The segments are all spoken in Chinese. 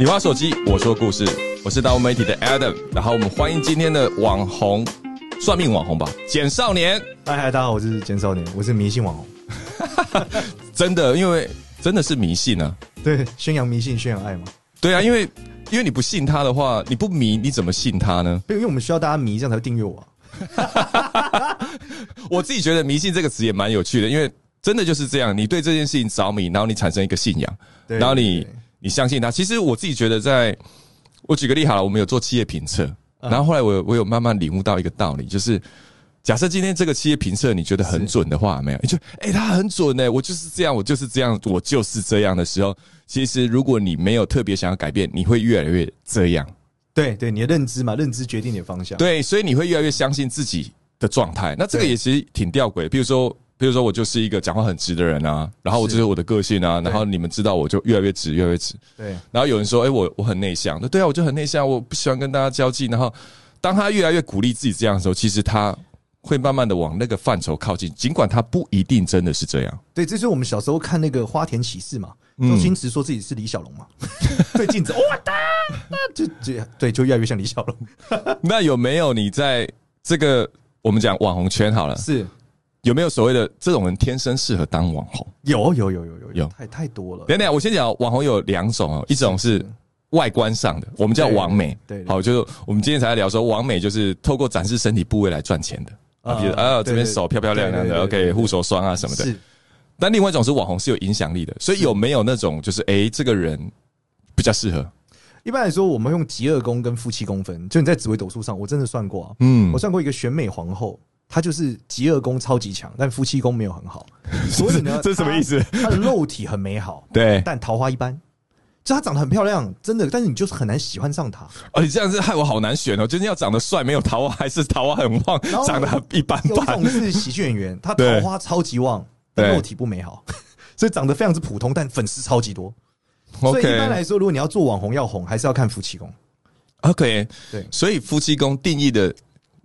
你玩手机，我说故事，我是大物媒体的 Adam，然后我们欢迎今天的网红，算命网红吧，简少年。嗨嗨，大家好，我是简少年，我是迷信网红。真的，因为真的是迷信啊。对，宣扬迷信，宣扬爱嘛。对啊，因为因为你不信他的话，你不迷，你怎么信他呢？因为我们需要大家迷，这样才会订阅我。我自己觉得“迷信”这个词也蛮有趣的，因为真的就是这样，你对这件事情着迷，然后你产生一个信仰，然后你你相信他。其实我自己觉得，在我举个例好了，我们有做企业评测，然后后来我我有慢慢领悟到一个道理，就是假设今天这个企业评测你觉得很准的话，没有，你就哎，他很准呢，我就是这样，我就是这样，我就是这样的时候，其实如果你没有特别想要改变，你会越来越这样。对对，你的认知嘛，认知决定你的方向。对，所以你会越来越相信自己的状态。那这个也其实挺吊诡。比如说，比如说我就是一个讲话很直的人啊，然后我就是我的个性啊，然后你们知道我就越来越直，越来越直。对。然后有人说，哎，我我很内向。那对啊，我就很内向，我不喜欢跟大家交际。然后当他越来越鼓励自己这样的时候，其实他会慢慢的往那个范畴靠近，尽管他不一定真的是这样。对，这就是我们小时候看那个花田喜事嘛。周星驰说自己是李小龙嘛？对镜子，哇哒，那就这对，就越来越像李小龙。那有没有你在这个我们讲网红圈好了，是有没有所谓的这种人天生适合当网红？有有有有有有，太太多了。等等，我先讲网红有两种哦，一种是外观上的，我们叫网美。对，好，就是我们今天才在聊说，网美就是透过展示身体部位来赚钱的啊，比如啊这边手漂漂亮亮的，OK，护手霜啊什么的。但另外一种是网红是有影响力的，所以有没有那种就是哎，这个人比较适合？一般来说，我们用极恶宫跟夫妻宫分。就你在紫微斗数上，我真的算过啊，嗯，我算过一个选美皇后，她就是极恶功超级强，但夫妻宫没有很好。所以呢，这什么意思？他的肉体很美好，对，但桃花一般。就他长得很漂亮，真的，但是你就是很难喜欢上她。哦，你这样子害我好难选哦，就是要长得帅，没有桃花，还是桃花很旺，长得很一般般。有种是喜剧演员，他桃花超级旺。但肉体不美好，所以长得非常之普通，但粉丝超级多。所以一般来说，如果你要做网红要红，还是要看夫妻宫。OK，对，所以夫妻宫定义的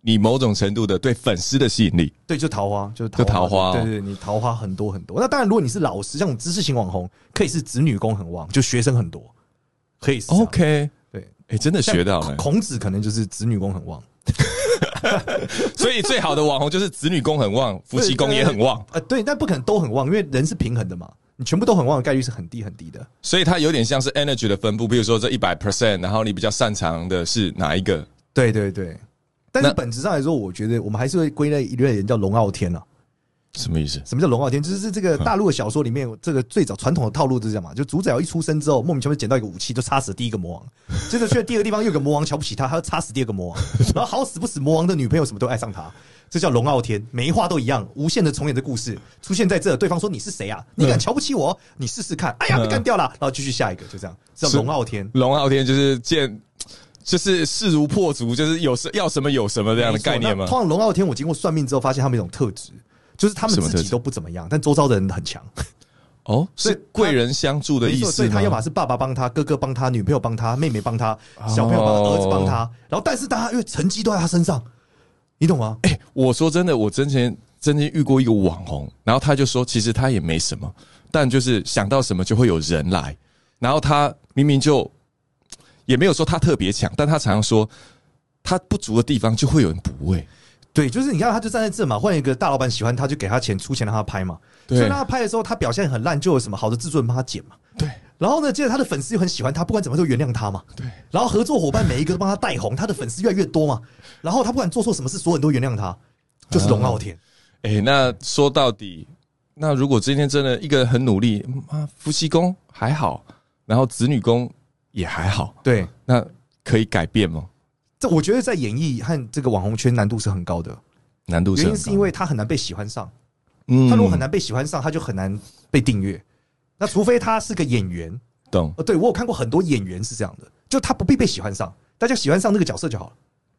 你某种程度的对粉丝的吸引力，对，就桃花，就桃花，对对，你桃花很多很多。那当然，如果你是老师，像知识型网红，可以是子女工很旺，就学生很多，可以是 OK。对，哎，真的学到了。孔子可能就是子女工很旺。所以最好的网红就是子女宫很旺，夫妻宫也很旺。呃，对，但不可能都很旺，因为人是平衡的嘛。你全部都很旺的概率是很低很低的。所以它有点像是 energy 的分布，比如说这一百 percent，然后你比较擅长的是哪一个？对对对。但是本质上来说，我觉得我们还是会归类一类人叫龙傲天啊。什么意思？什么叫龙傲天？就是这个大陆的小说里面，这个最早传统的套路就是这样嘛？就主角一出生之后，莫名其妙捡到一个武器，就插死第一个魔王。接着去了第二个地方，又有个魔王瞧不起他，他要插死第二个魔王。然后好死不死，魔王的女朋友什么都爱上他。这叫龙傲天，每一话都一样，无限的重演的故事出现在这。对方说：“你是谁啊？你敢瞧不起我？你试试看。”哎呀，被干掉了。然后继续下一个，就这样。叫龙傲天。龙傲天就是见，就是势如破竹，就是有什要什么有什么这样的概念吗？通常龙傲天，我经过算命之后，发现他们一种特质。就是他们自己都不怎么样，但周遭的人很强。哦，是贵人相助的意思。所以他要么是爸爸帮他，哥哥帮他，女朋友帮他，妹妹帮他，小朋友帮他儿子帮他。然后，但是大家因为成绩都在他身上，你懂吗？哎，我说真的，我之前真的遇过一个网红，然后他就说，其实他也没什么，但就是想到什么就会有人来。然后他明明就也没有说他特别强，但他常常说他不足的地方就会有人补位。对，就是你看，他就站在这嘛，换一个大老板喜欢他，就给他钱出钱让他拍嘛。所以让他拍的时候，他表现很烂，就有什么好的制作人帮他剪嘛。对。然后呢，接着他的粉丝又很喜欢他，不管怎么都原谅他嘛。对。然后合作伙伴每一个都帮他带红，他的粉丝越来越多嘛。然后他不管做错什么事，所有人都原谅他，就是龙傲天。哎，那说到底，那如果今天真的一个很努力啊，夫妻宫还好，然后子女宫也还好，对，那可以改变吗？这我觉得在演艺和这个网红圈难度是很高的，难度原因是因为他很难被喜欢上，嗯，他如果很难被喜欢上，他就很难被订阅。那除非他是个演员，懂？呃，对我有看过很多演员是这样的，就他不必被喜欢上，大家喜欢上那个角色就好了，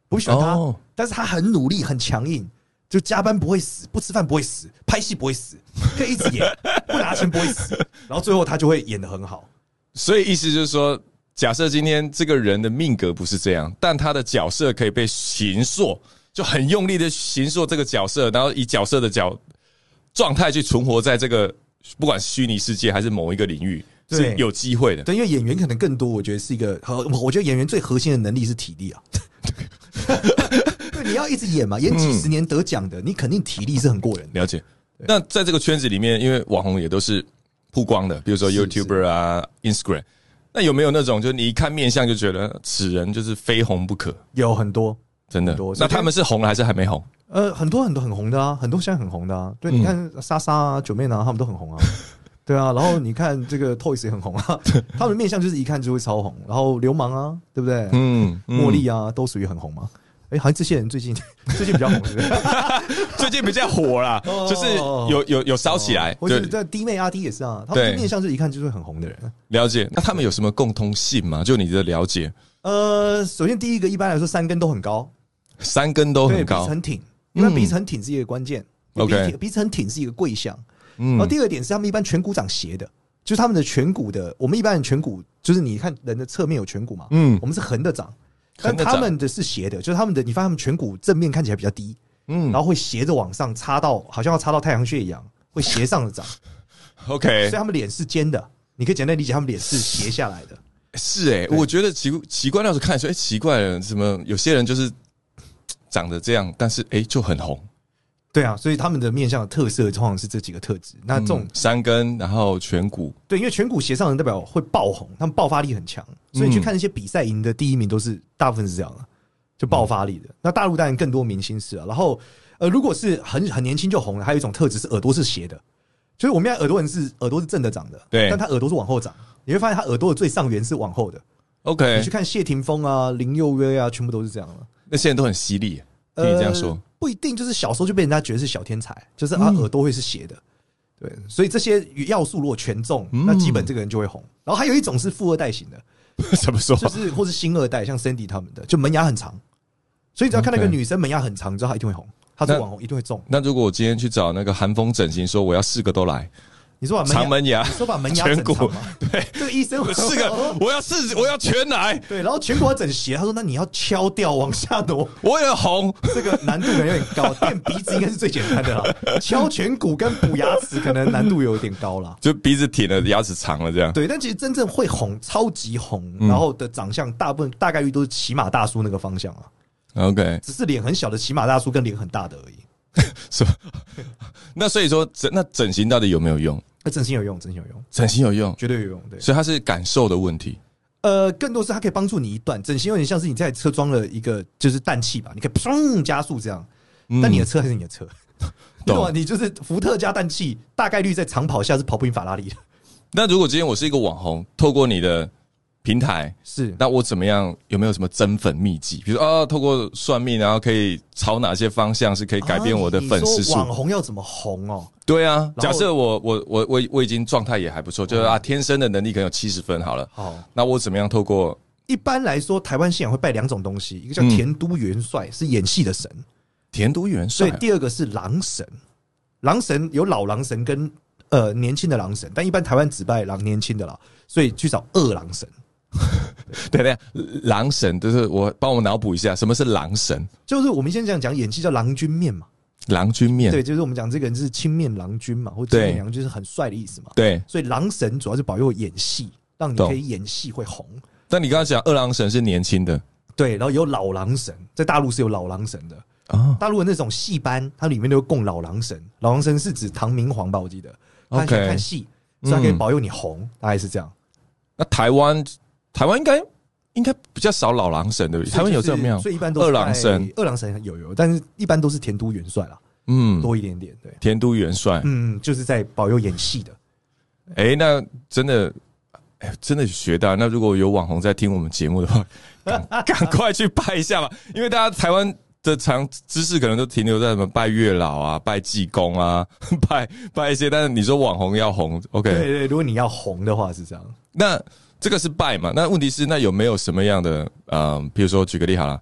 不喜欢他，但是他很努力很强硬，就加班不会死，不吃饭不会死，拍戏不会死，可以一直演，不拿钱不会死，然后最后他就会演的很好。所以意思就是说。假设今天这个人的命格不是这样，但他的角色可以被形塑，就很用力的形塑这个角色，然后以角色的角状态去存活在这个不管虚拟世界还是某一个领域，是有机会的。对，因为演员可能更多，我觉得是一个和我觉得演员最核心的能力是体力啊。对，你要一直演嘛，演几十年得奖的，你肯定体力是很过人的。了解。那在这个圈子里面，因为网红也都是曝光的，比如说 YouTuber 啊、Instagram，那有没有那种，就是你一看面相就觉得此人就是非红不可？有很多，真的。那他们是红了还是还没红？呃，很多很多很红的啊，很多现在很红的啊。对，你看莎莎啊、九妹啊，他们都很红啊。对啊，然后你看这个 Toys 也很红啊，他们面相就是一看就会超红。然后流氓啊，对不对？嗯，茉莉啊，都属于很红嘛。哎，好像这些人最近 最近比较红，最近比较火啦，就是有有有烧起来。或者在弟妹阿弟也是啊，他们面相是一看就是很红的人。了解，那他们有什么共通性吗？就你的了解？呃，首先第一个，一般来说三根都很高，三根都很高，鼻子很挺，因为鼻子很挺是一个关键。OK，鼻子很挺是一个贵相。嗯，然后第二点是他们一般颧骨长斜的，就是他们的颧骨的，我们一般人颧骨就是你看人的侧面有颧骨嘛，嗯，我们是横的长。但他们的是斜的，就是他们的，你发现他们颧骨正面看起来比较低，嗯，然后会斜着往上插到，好像要插到太阳穴一样，会斜上的长。OK，所以他们脸是尖的，你可以简单理解，他们脸是斜下来的。是哎，我觉得奇奇怪，要是看说，哎，奇怪了，什么有些人就是长得这样，但是哎就很红。对啊，所以他们的面相的特色通常是这几个特质。那这种山根，然后颧骨，对，因为颧骨斜上的代表会爆红，他们爆发力很强，所以去看那些比赛赢的第一名都是大部分是这样的，就爆发力的。那大陆当然更多明星是啊。然后呃，如果是很很年轻就红了，还有一种特质是耳朵是斜的，就是我们家耳朵人是耳朵是正的长的，对，但他耳朵是往后长，你会发现他耳朵的最上缘是往后的。OK，你去看谢霆锋啊、林佑约啊，全部都是这样的。那些人都很犀利，听你这样说。不一定就是小时候就被人家觉得是小天才，就是啊耳朵会是斜的，对，所以这些要素如果全中，那基本这个人就会红。然后还有一种是富二代型的，怎么说？就是或是新二代，像 Cindy 他们的，就门牙很长，所以只要看那个女生门牙很长，你知道她一定会红，她是网红一定会中。那如果我今天去找那个韩风整形，说我要四个都来。你说把长门牙，说把门牙整长嘛？对，这个医生四个，我要四，我要全来。对，然后颧骨要整斜，他说那你要敲掉往下挪。我也红，这个难度可能有点高。垫鼻子应该是最简单的了，敲颧骨跟补牙齿可能难度有点高了。就鼻子挺了，牙齿长了这样。对，但其实真正会红、超级红，然后的长相大部分大概率都是骑马大叔那个方向啊。OK，只是脸很小的骑马大叔跟脸很大的而已。是吧？那所以说整那整形到底有没有用？那整形有用，整形有用，整形有用，绝对有用。对，所以它是感受的问题。呃，更多是它可以帮助你一段整形，有点像是你在车装了一个就是氮气吧，你可以砰加速这样。但你的车还是你的车，对吧？你就是福特加氮气，大概率在长跑下是跑不赢法拉利的。那如果今天我是一个网红，透过你的。平台是，那我怎么样？有没有什么增粉秘籍？比如说啊，透过算命，然后可以朝哪些方向是可以改变我的粉丝数？网红要怎么红哦？对啊，假设我我我我我已经状态也还不错，就是啊，天生的能力可能有七十分好了。好，那我怎么样透过？一般来说，台湾信仰会拜两种东西，一个叫田都元帅，是演戏的神。田都元帅。对，第二个是狼神。狼神有老狼神跟呃年轻的狼神，但一般台湾只拜狼年轻的啦，所以去找二狼神。对对，狼神就是我帮我脑补一下，什么是狼神？就是我们现在讲讲演戏叫郎君面嘛，郎君面对，就是我们讲这个人是青面郎君嘛，或者青面郎就是很帅的意思嘛。对，所以狼神主要是保佑演戏，让你可以演戏会红。但你刚刚讲二郎神是年轻的，对，然后有老狼神，在大陆是有老狼神的啊。大陆的那种戏班，它里面都供老狼神，老狼神是指唐明皇吧？我记得他喜欢看戏，所以他可以保佑你红，大概是这样。那台湾？台湾应该应该比较少老狼神对不对？台湾有这种庙，所以一般都二郎神，二郎神有有，但是一般都是田都元帅啦，嗯，多一点点。对，田都元帅，嗯，就是在保佑演戏的。哎，那真的，哎，真的学到。那如果有网红在听我们节目的话，赶快去拜一下吧，因为大家台湾的常知识可能都停留在什么拜月老啊、拜济公啊、拜拜一些，但是你说网红要红，OK？对对，如果你要红的话是这样，那。这个是拜嘛？那问题是，那有没有什么样的呃，比如说举个例好了，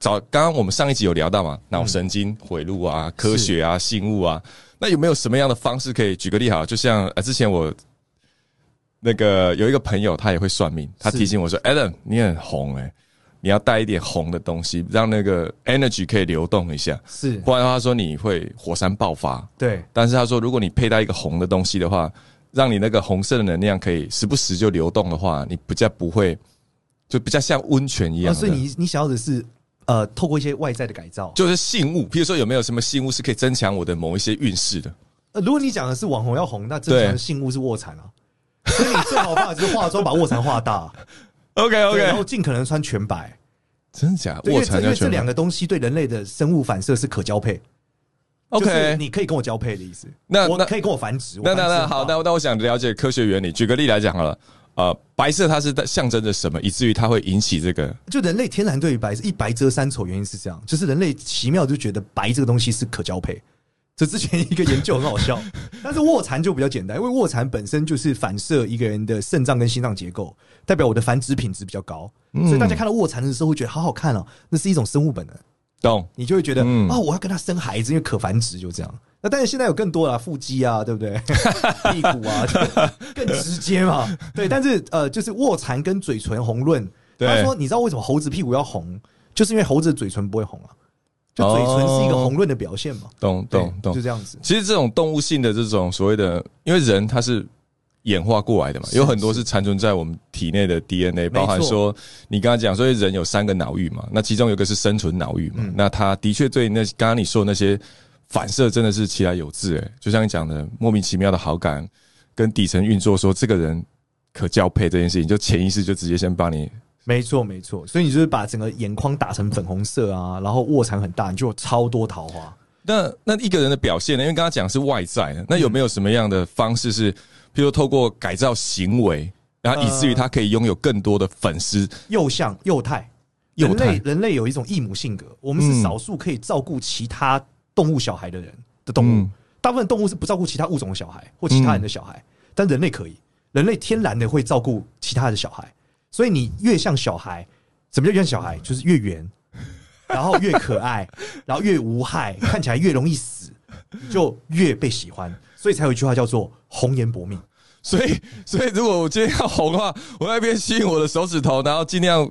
早刚刚我们上一集有聊到嘛，脑神经回路啊、科学啊、信物啊，那有没有什么样的方式可以举个例好？就像呃，之前我那个有一个朋友，他也会算命，他提醒我说：“Adam，你很红哎，你要带一点红的东西，让那个 energy 可以流动一下，是，不然的话说你会火山爆发。”对，但是他说，如果你佩戴一个红的东西的话。让你那个红色的能量可以时不时就流动的话，你比较不会，就比较像温泉一样。所以你你想要的是。呃，透过一些外在的改造，就是信物，比如说有没有什么信物是可以增强我的某一些运势的？呃，如果你讲的是网红要红，那增强的信物是卧蚕啊，所以你最好办法就是化妆把卧蚕化大。OK OK，然后尽可能穿全白，真假？卧蚕因为这两个东西对人类的生物反射是可交配。OK，你可以跟我交配的意思。那我可以跟我繁殖。那那那好，那那我想了解科学原理。举个例来讲好了。呃，白色它是象征着什么，以至于它会引起这个？就人类天然对于白一白遮三丑，原因是这样，就是人类奇妙就觉得白这个东西是可交配。这之前一个研究很好笑，但是卧蚕就比较简单，因为卧蚕本身就是反射一个人的肾脏跟心脏结构，代表我的繁殖品质比较高，所以大家看到卧蚕的时候会觉得好好看哦，那是一种生物本能。懂？你就会觉得啊，我要跟他生孩子，因为可繁殖，就这样。那但是现在有更多了，腹肌啊，对不对？屁股啊，更直接嘛。对，但是呃，就是卧蚕跟嘴唇红润。他说，你知道为什么猴子屁股要红？就是因为猴子的嘴唇不会红啊，就嘴唇是一个红润的表现嘛。懂懂懂，就这样子。其实这种动物性的这种所谓的，因为人他是演化过来的嘛，有很多是残存在我们体内的 DNA，包含说你刚刚讲，所以人有三个脑域嘛，那其中有一个是生存脑域嘛，那他的确对那刚刚你说的那些。反射真的是其来有致哎，就像你讲的，莫名其妙的好感跟底层运作，说这个人可交配这件事情，就潜意识就直接先帮你。没错没错，所以你就是把整个眼眶打成粉红色啊，然后卧蚕很大，你就有超多桃花。那那一个人的表现呢？因为刚刚讲是外在的，那有没有什么样的方式是，譬如透过改造行为，然后以至于他可以拥有更多的粉丝？幼相幼态，人类人类有一种异母性格，我们是少数可以照顾其他。动物小孩的人的动物，大部分动物是不照顾其他物种的小孩或其他人的小孩，但人类可以，人类天然的会照顾其他的小孩，所以你越像小孩，什么叫越像小孩？就是越圆，然后越可爱，然后越无害，看起来越容易死，就越被喜欢，所以才有一句话叫做“红颜薄命”。所以，所以如果我今天要红的话，我那边吸引我的手指头，然后尽量。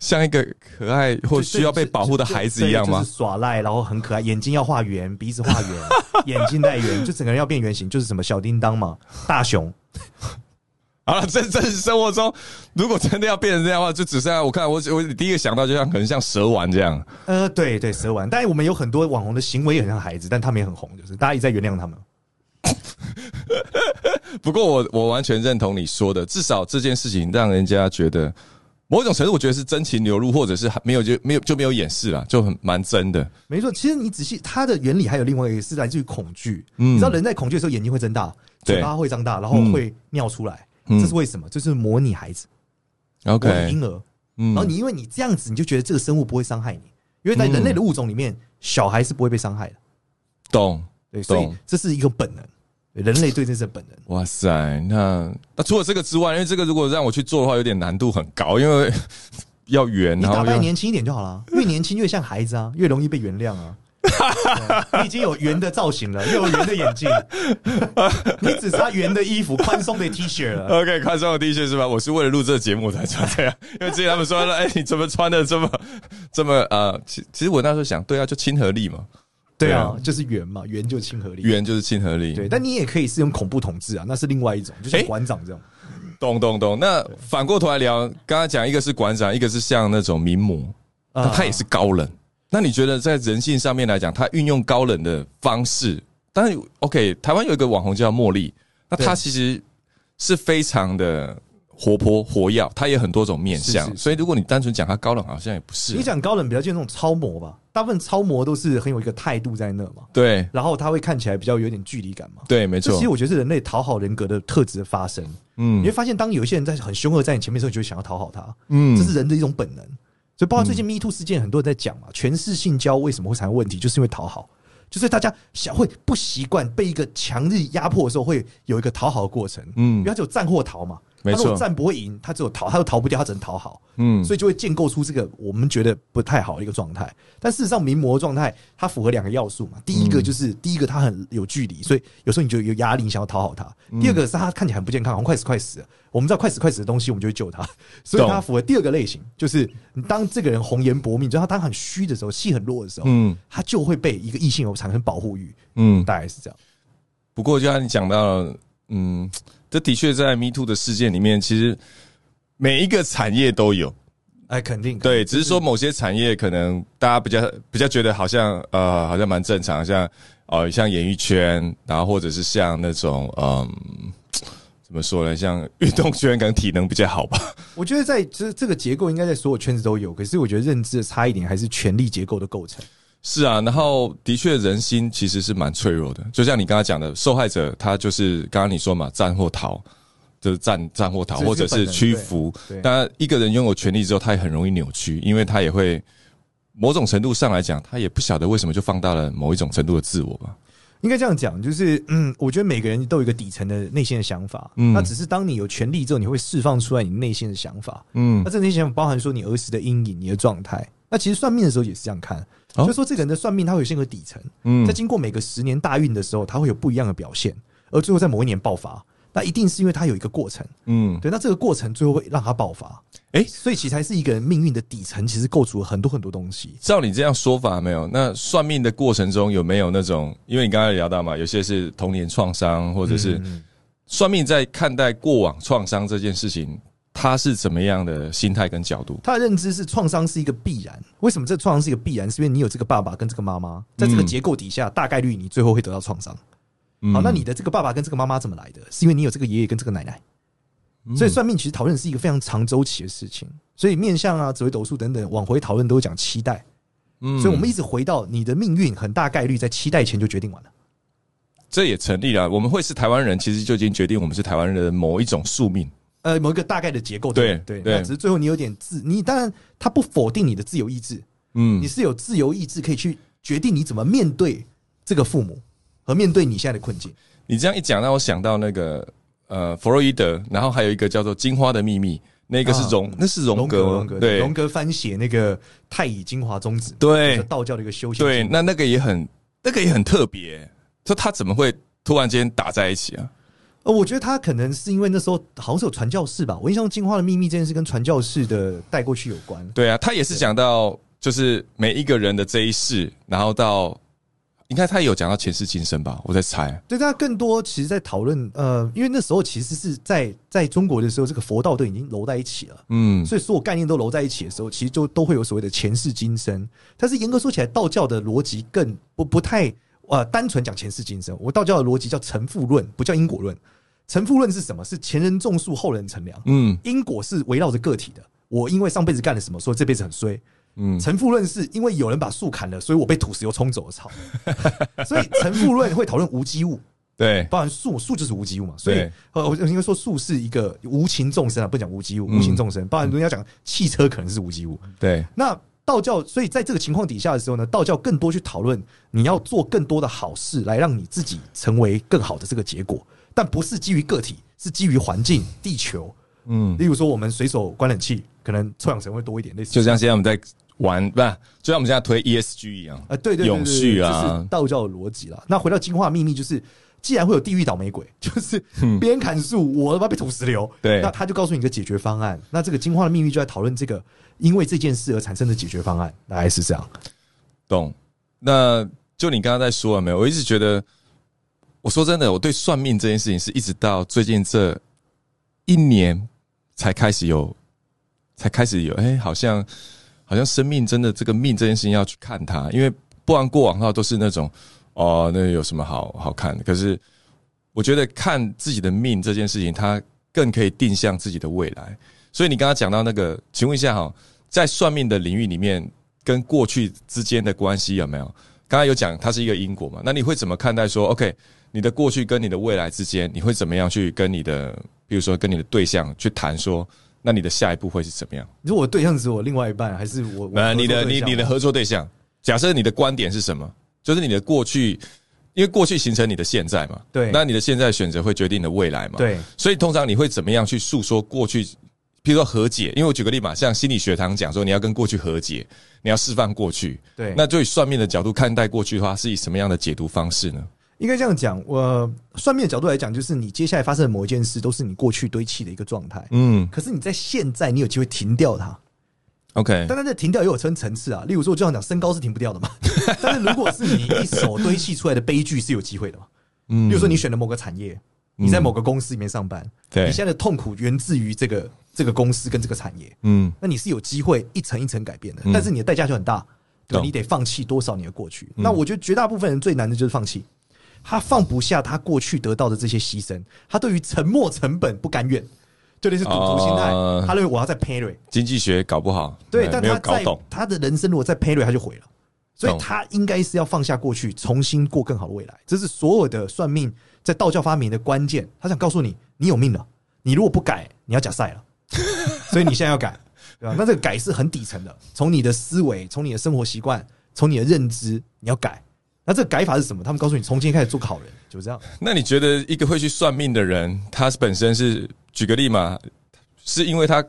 像一个可爱或需要被保护的孩子一样吗？耍赖，然后很可爱，眼睛要画圆，鼻子画圆，眼睛带圆，就整个人要变圆形，就是什么小叮当嘛，大熊。好了，真真实生活中，如果真的要变成这样的话，就只剩下我看我我第一个想到，就像可能像蛇丸这样。呃，对对，蛇丸。但是我们有很多网红的行为也很像孩子，但他们也很红，就是大家一直在原谅他们。不过我我完全认同你说的，至少这件事情让人家觉得。某一种程度，我觉得是真情流露，或者是没有就没有就没有掩饰了，就很蛮真的。没错，其实你仔细，它的原理还有另外一个是来自于恐惧。你知道人在恐惧的时候眼睛会睁大，嘴巴会张大，然后会尿出来，这是为什么？就是模拟孩子，OK，婴儿。然后你因为你这样子，你就觉得这个生物不会伤害你，因为在人类的物种里面，小孩是不会被伤害的。懂，对，所以这是一个本能。人类对这是本能。哇塞，那那除了这个之外，因为这个如果让我去做的话，有点难度很高，因为 要圆。你打扮年轻一点就好了，越年轻越像孩子啊，越容易被原谅啊。你已经有圆的造型了，又有圆的眼镜，你只差圆的衣服、宽松的 T 恤了。OK，宽松的 T 恤是吧？我是为了录这个节目才穿这样，因为之前他们说了，哎，你怎么穿的这么这么呃？其其实我那时候想，对啊，就亲和力嘛。对啊，就是圆嘛，圆就是亲和力，圆就是亲和力。对，但你也可以是用恐怖统治啊，那是另外一种，就像馆长这样。懂懂懂。那反过头来聊，刚刚讲一个是馆长，一个是像那种名模，那他也是高冷。那你觉得在人性上面来讲，他运用高冷的方式？当然，OK，台湾有一个网红叫茉莉，那他其实是非常的。活泼活跃，他也很多种面相，所以如果你单纯讲他高冷，好像也不是。你讲高冷比较像那种超模吧，大部分超模都是很有一个态度在那嘛。对，然后他会看起来比较有点距离感嘛。对，没错。其实我觉得是人类讨好人格的特质的发生。嗯，你会发现，当有一些人在很凶恶在你前面的时候，你就会想要讨好他。嗯，这是人的一种本能。所以，包括最近 Me Too 事件，很多人在讲嘛，全是性交为什么会产生问题，就是因为讨好，就是大家想会不习惯被一个强力压迫的时候，会有一个讨好的过程。嗯，因为他只有战或逃嘛。他如果战不会赢，他只有逃，他又逃不掉，他只能讨好，嗯，所以就会建构出这个我们觉得不太好的一个状态。但事实上，名模状态它符合两个要素嘛。第一个就是第一个他很有距离，所以有时候你就有压力，你想要讨好他。第二个是他看起来很不健康，好像快死快死。我们知道快死快死的东西，我们就会救他。所以他符合第二个类型，就是你当这个人红颜薄命，就他当很虚的时候，气很弱的时候，嗯，他就会被一个异性有产生保护欲，嗯，大概是这样。不过就像你讲到。嗯，这的确在 Me Too 的事件里面，其实每一个产业都有。哎，肯定对，只是说某些产业可能大家比较比较觉得好像呃，好像蛮正常，像呃，像演艺圈，然后或者是像那种嗯，怎么说呢？像运动圈可能体能比较好吧。我觉得在这这个结构应该在所有圈子都有，可是我觉得认知的差一点还是权力结构的构成。是啊，然后的确人心其实是蛮脆弱的，就像你刚刚讲的，受害者他就是刚刚你说嘛，战或逃。就是战战或逃，或者是屈服。当然，一个人拥有权力之后，他也很容易扭曲，因为他也会某种程度上来讲，他也不晓得为什么就放大了某一种程度的自我吧。应该这样讲，就是嗯，我觉得每个人都有一个底层的内心的想法，嗯，那只是当你有权利之后，你会释放出来你内心的想法，嗯，那这内心想法包含说你儿时的阴影、你的状态。那其实算命的时候也是这样看，就说这个人的算命，他会有先个底层，嗯，在经过每个十年大运的时候，他会有不一样的表现，而最后在某一年爆发。那一定是因为他有一个过程，嗯，对。那这个过程最后会让他爆发，哎，所以其实才是一个人命运的底层，其实构筑了很多很多东西。照你这样说法，没有？那算命的过程中有没有那种？因为你刚才聊到嘛，有些是童年创伤，或者是算命在看待过往创伤这件事情，他是怎么样的心态跟角度？他的认知是创伤是一个必然。为什么这创伤是一个必然？是因为你有这个爸爸跟这个妈妈，在这个结构底下，大概率你最后会得到创伤。好，那你的这个爸爸跟这个妈妈怎么来的？是因为你有这个爷爷跟这个奶奶，所以算命其实讨论是一个非常长周期的事情。所以面相啊、紫微斗数等等，往回讨论都讲期待。嗯，所以我们一直回到你的命运，很大概率在期待前就决定完了。这也成立了。我们会是台湾人，其实就已经决定我们是台湾人的某一种宿命。呃，某一个大概的结构。对对对，只是最后你有点自，你当然他不否定你的自由意志。嗯，你是有自由意志可以去决定你怎么面对这个父母。和面对你现在的困境，你这样一讲，让我想到那个呃，弗洛伊德，然后还有一个叫做《金花的秘密》，那个是荣，那是荣格，对，荣格翻写那个《太乙精华宗旨》，对，道教的一个修行。对，那那个也很，那个也很特别，说他怎么会突然间打在一起啊？呃，我觉得他可能是因为那时候好像是有传教士吧，我印象《金花的秘密》这件事跟传教士的带过去有关。对啊，他也是讲到就是每一个人的这一世，然后到。应该他有讲到前世今生吧？我在猜。对，他更多其实，在讨论呃，因为那时候其实是在在中国的时候，这个佛道都已经揉在一起了，嗯，所以所有概念都揉在一起的时候，其实就都会有所谓的前世今生。但是严格说起来，道教的逻辑更不不太呃单纯讲前世今生。我道教的逻辑叫成负论，不叫因果论。成负论是什么？是前人种树，后人乘凉。嗯，因果是围绕着个体的。我因为上辈子干了什么，所以这辈子很衰。嗯，陈富论是因为有人把树砍了，所以我被土石油冲走了。操！所以陈富论会讨论无机物，对，包含树，树就是无机物嘛。所以呃，我应该说树是一个无情众生啊，不讲无机物，无情众生。包含人家讲汽车可能是无机物，对。那道教，所以在这个情况底下的时候呢，道教更多去讨论你要做更多的好事，来让你自己成为更好的这个结果，但不是基于个体，是基于环境、地球。嗯，例如说我们随手关冷气，可能臭氧层会多一点，类似。就像现在我们在。玩不，就像我们现在推 ESG 一样啊，对对永续啊，是道教的逻辑了。那回到进化秘密，就是既然会有地狱倒霉鬼，就是别人砍树，我他妈被土石流。对，那他就告诉你一个解决方案。那这个进化的秘密就在讨论这个，因为这件事而产生的解决方案，大概是这样。懂？那就你刚刚在说了没有？我一直觉得，我说真的，我对算命这件事情是一直到最近这一年才开始有，才开始有，哎，好像。好像生命真的这个命这件事情要去看它，因为不然过往的话都是那种哦，那有什么好好看的？可是我觉得看自己的命这件事情，它更可以定向自己的未来。所以你刚刚讲到那个，请问一下哈，在算命的领域里面，跟过去之间的关系有没有？刚刚有讲它是一个因果嘛？那你会怎么看待说，OK，你的过去跟你的未来之间，你会怎么样去跟你的，比如说跟你的对象去谈说？那你的下一步会是怎么样？你说我对象是我另外一半，还是我？呃，你的你你的合作对象，假设你的观点是什么？就是你的过去，因为过去形成你的现在嘛。对。那你的现在选择会决定你的未来嘛？对。所以通常你会怎么样去诉说过去？譬如说和解，因为我举个例嘛，像心理学堂讲说，你要跟过去和解，你要释放过去。对。那就以算命的角度看待过去的话，是以什么样的解读方式呢？应该这样讲，我算命的角度来讲，就是你接下来发生的某一件事，都是你过去堆砌的一个状态。嗯，可是你在现在，你有机会停掉它。OK，但它这停掉也有分层次啊。例如说，就像讲身高是停不掉的嘛。但是如果是你一手堆砌出来的悲剧，是有机会的嘛。嗯，比如说你选了某个产业，你在某个公司里面上班，对你现在的痛苦源自于这个这个公司跟这个产业，嗯，那你是有机会一层一层改变的，嗯但是你的代价就很大，你得放弃多少年的过去。嗯那我觉得绝大部分人最难的就是放弃，他放不下他过去得到的这些牺牲，他对于沉没成本不甘愿，对的是赌徒心态，哦他认为我要再瑞，经济学搞不好，对，但他在他的人生如果再瑞，他就毁了。所以他应该是要放下过去，重新过更好的未来。这是所有的算命在道教发明的关键。他想告诉你，你有命了，你如果不改，你要假赛了。所以你现在要改，对吧？那这个改是很底层的，从你的思维，从你的生活习惯，从你的认知，你要改。那这个改法是什么？他们告诉你，从今天开始做个好人，就这样。那你觉得一个会去算命的人，他本身是举个例嘛？是因为他，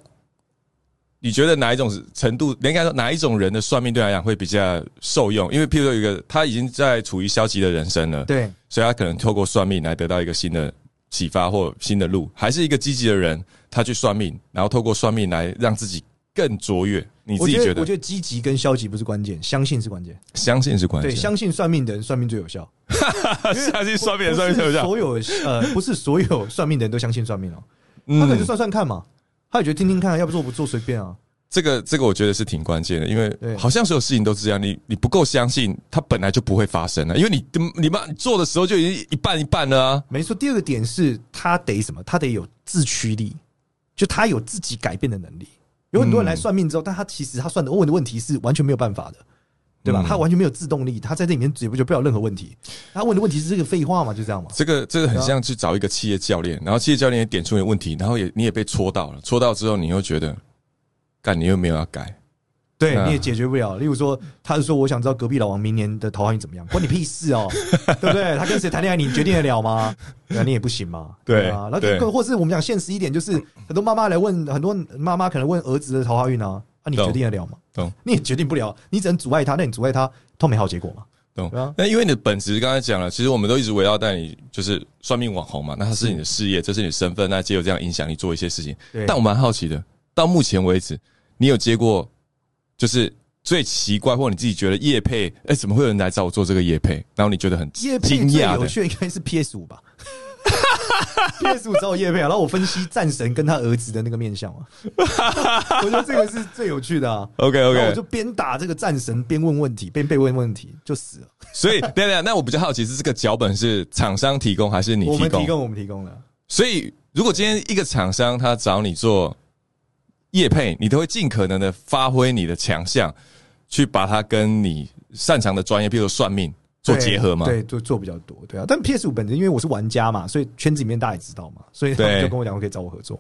你觉得哪一种程度，应该说哪一种人的算命对他来讲会比较受用？因为譬如说有一个他已经在处于消极的人生了，对，所以他可能透过算命来得到一个新的启发或新的路，还是一个积极的人，他去算命，然后透过算命来让自己更卓越。你自己觉得我觉得，积极跟消极不是关键，相信是关键。相信是关键对，键，相信算命的人，算命最有效。相信算命的算命最有效。所有 呃，不是所有算命的人都相信算命哦，嗯他可能就算算看嘛，他也觉得听听看，要不做不做随便啊。这个这个我觉得是挺关键的，因为好像所有事情都是这样，你你不够相信，它本来就不会发生了，因为你你妈做的时候就已经一半一半了啊。没错，第二个点是他得什么？他得有自驱力，就他有自己改变的能力。有很多人来算命之后，但他其实他算的问的问题是完全没有办法的，对吧？嗯他完全没有自动力，他在这里面解决不了任何问题。他问的问题是这个废话嘛？就这样嘛？这个这个很像去找一个企业教练，然后企业教练也点出你的问题，然后也你也被戳到了，戳到之后你又觉得，干你又没有要改，啊对你也解决不了。例如说，他是说我想知道隔壁老王明年的桃花运怎么样，关你屁事哦，对不对？他跟谁谈恋爱，你决定得了吗？对啊，你也不行嘛。对啊，那对更或是我们讲现实一点，就是很多妈妈来问，很多妈妈可能问儿子的桃花运啊，啊，你懂决定得了吗？懂 你也决定不了，你只能阻碍他，那你阻碍他，都没好结果嘛。那因为你的本质刚才讲了，其实我们都一直围绕在你就是算命网红嘛，那它是你的事业，这是你的身份，那借由这样影响你做一些事情。但我蛮好奇的，到目前为止，你有接过就是最奇怪或你自己觉得叶配，哎、怎么会有人来找我做这个叶配？然后你觉得很惊讶的，有趣的应该是 PS 五吧。PS 五找我叶配啊，然后我分析战神跟他儿子的那个面相嘛，我觉得这个是最有趣的啊。OK OK，我就边打这个战神边问问题，边被问问题就死了。所以对对，那我比较好奇是这个脚本是厂商提供还是你提供？我们提供，我们提供的。所以如果今天一个厂商他找你做业配，你都会尽可能的发挥你的强项，去把它跟你擅长的专业，比如说算命做对结合嘛。对，做做比较多，对啊。但 PS 五本身因为我是玩家嘛，所以圈子里面大家也知道嘛，所以他们就跟我讲，我可以找我合作。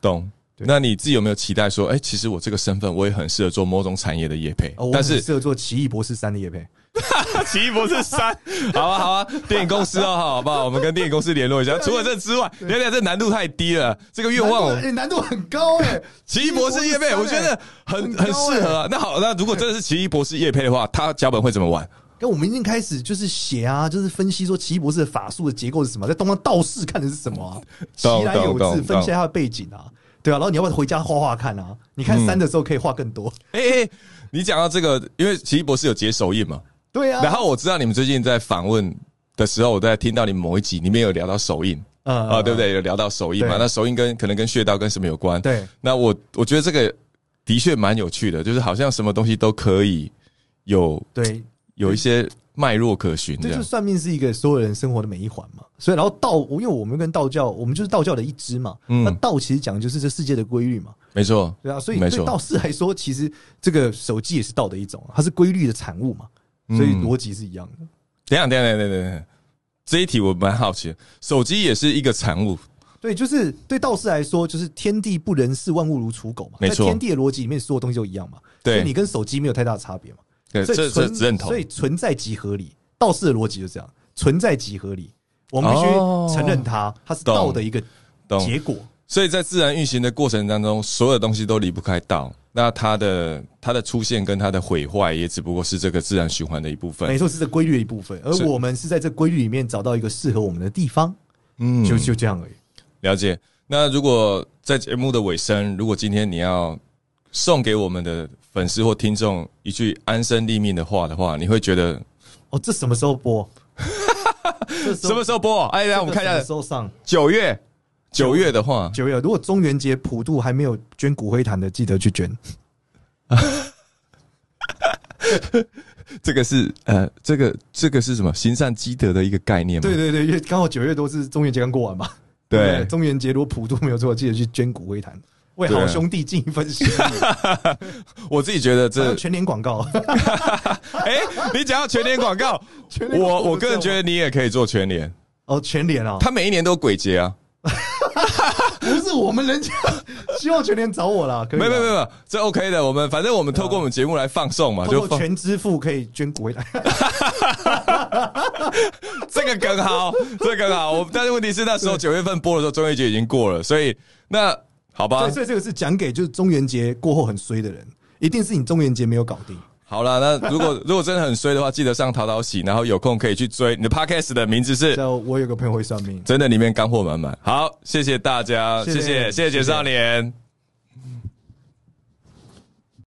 懂。那你自己有没有期待说，哎、其实我这个身份我也很适合做某种产业的业配，哦，我但是很适合做奇异博士三的叶配。奇异博士三，好啊好啊，电影公司哦，好不好？我们跟电影公司联络一下。除了这之外，等等这难度太低了，这个愿望我难度哎难度很高哎。奇异博士叶配，我觉得很很适合啊。那好，那如果真的是奇异博士叶配的话，他脚本会怎么玩？跟我们已经开始就是写啊，就是分析说奇异博士的法术的结构是什么，在东方道士看的是什么啊，其懂来有懂懂志，分析他的背景啊，对啊，然后你要不要回家画画看啊？你看三的时候可以画更多，哎、哎、你讲到这个，因为奇异博士有解手印嘛，对啊。然后我知道你们最近在访问的时候，我在听到你们某一集里面有聊到手印呃啊，对不？对？有聊到手印嘛？那手印跟可能跟穴道跟什么有关？对，那我我觉得这个的确蛮有趣的，就是好像什么东西都可以有对，有一些脉络可循，这就算命是一个所有人生活的每一环嘛。所以，然后道，因为我们跟道教，我们就是道教的一支嘛。嗯那道其实讲的就是这世界的规律嘛，没错，对啊。所以对道士来说，其实这个手机也是道的一种，它是规律的产物嘛，所以嗯逻辑是一样的。等一下等下等下等下等下，这一题我蛮好奇的，手机也是一个产物，对，就是对道士来说，就是天地不仁，视万物如刍狗嘛。没错在天地的逻辑里面，所有东西都一样嘛。对所以你跟手机没有太大的差别嘛。对，所以存认同所。以存在即合理。道士的逻辑就这样，存在即合理。我们必须哦承认它，它是道的一个结果。所以在自然运行的过程当中，所有的东西都离不开道。那它的它的出现跟它的毁坏，也只不过是这个自然循环的一部分没。错，是这规律的一部分，而我们是在这规律里面找到一个适合我们的地方，嗯就就这样而已。了解。那如果在节目的尾声，如果今天你要送给我们的粉丝或听众一句安身立命的话的话，你会觉得哦，这什么时候播？什么时候播？哎，来我们看一下，时候上九月，九月的话，九月如果中元节普渡还没有捐骨灰坛的，记得去捐。这个是呃，这个这个是什么行善积德的一个概念吗？对对对，因为刚好九月多是中元节刚过完嘛。对，中元节如果普渡没有做，记得去捐骨灰坛，为好兄弟尽一份心。我自己觉得这全年广告。哎，你讲到全年广告，我我个人觉得你也可以做全年。哦，全年啊，他每一年都鬼节啊。不是我们人家希望全年找我了，没有没有没有，这 OK 的。我们反正我们透过我们节目来放送嘛，就全支付可以捐回来。这个更好，这个更好。我但是问题是那时候九月份播的时候，中元节已经过了，所以那好吧。所以这个是讲给就是中元节过后很衰的人，一定是你中元节没有搞定。好了，那如果如果真的很衰的话，记得上淘淘喜，然后有空可以去追。你的 podcast 的名字是？叫我有个朋友会算命，真的里面干货满满。好，谢谢大家，谢谢谢谢简少年。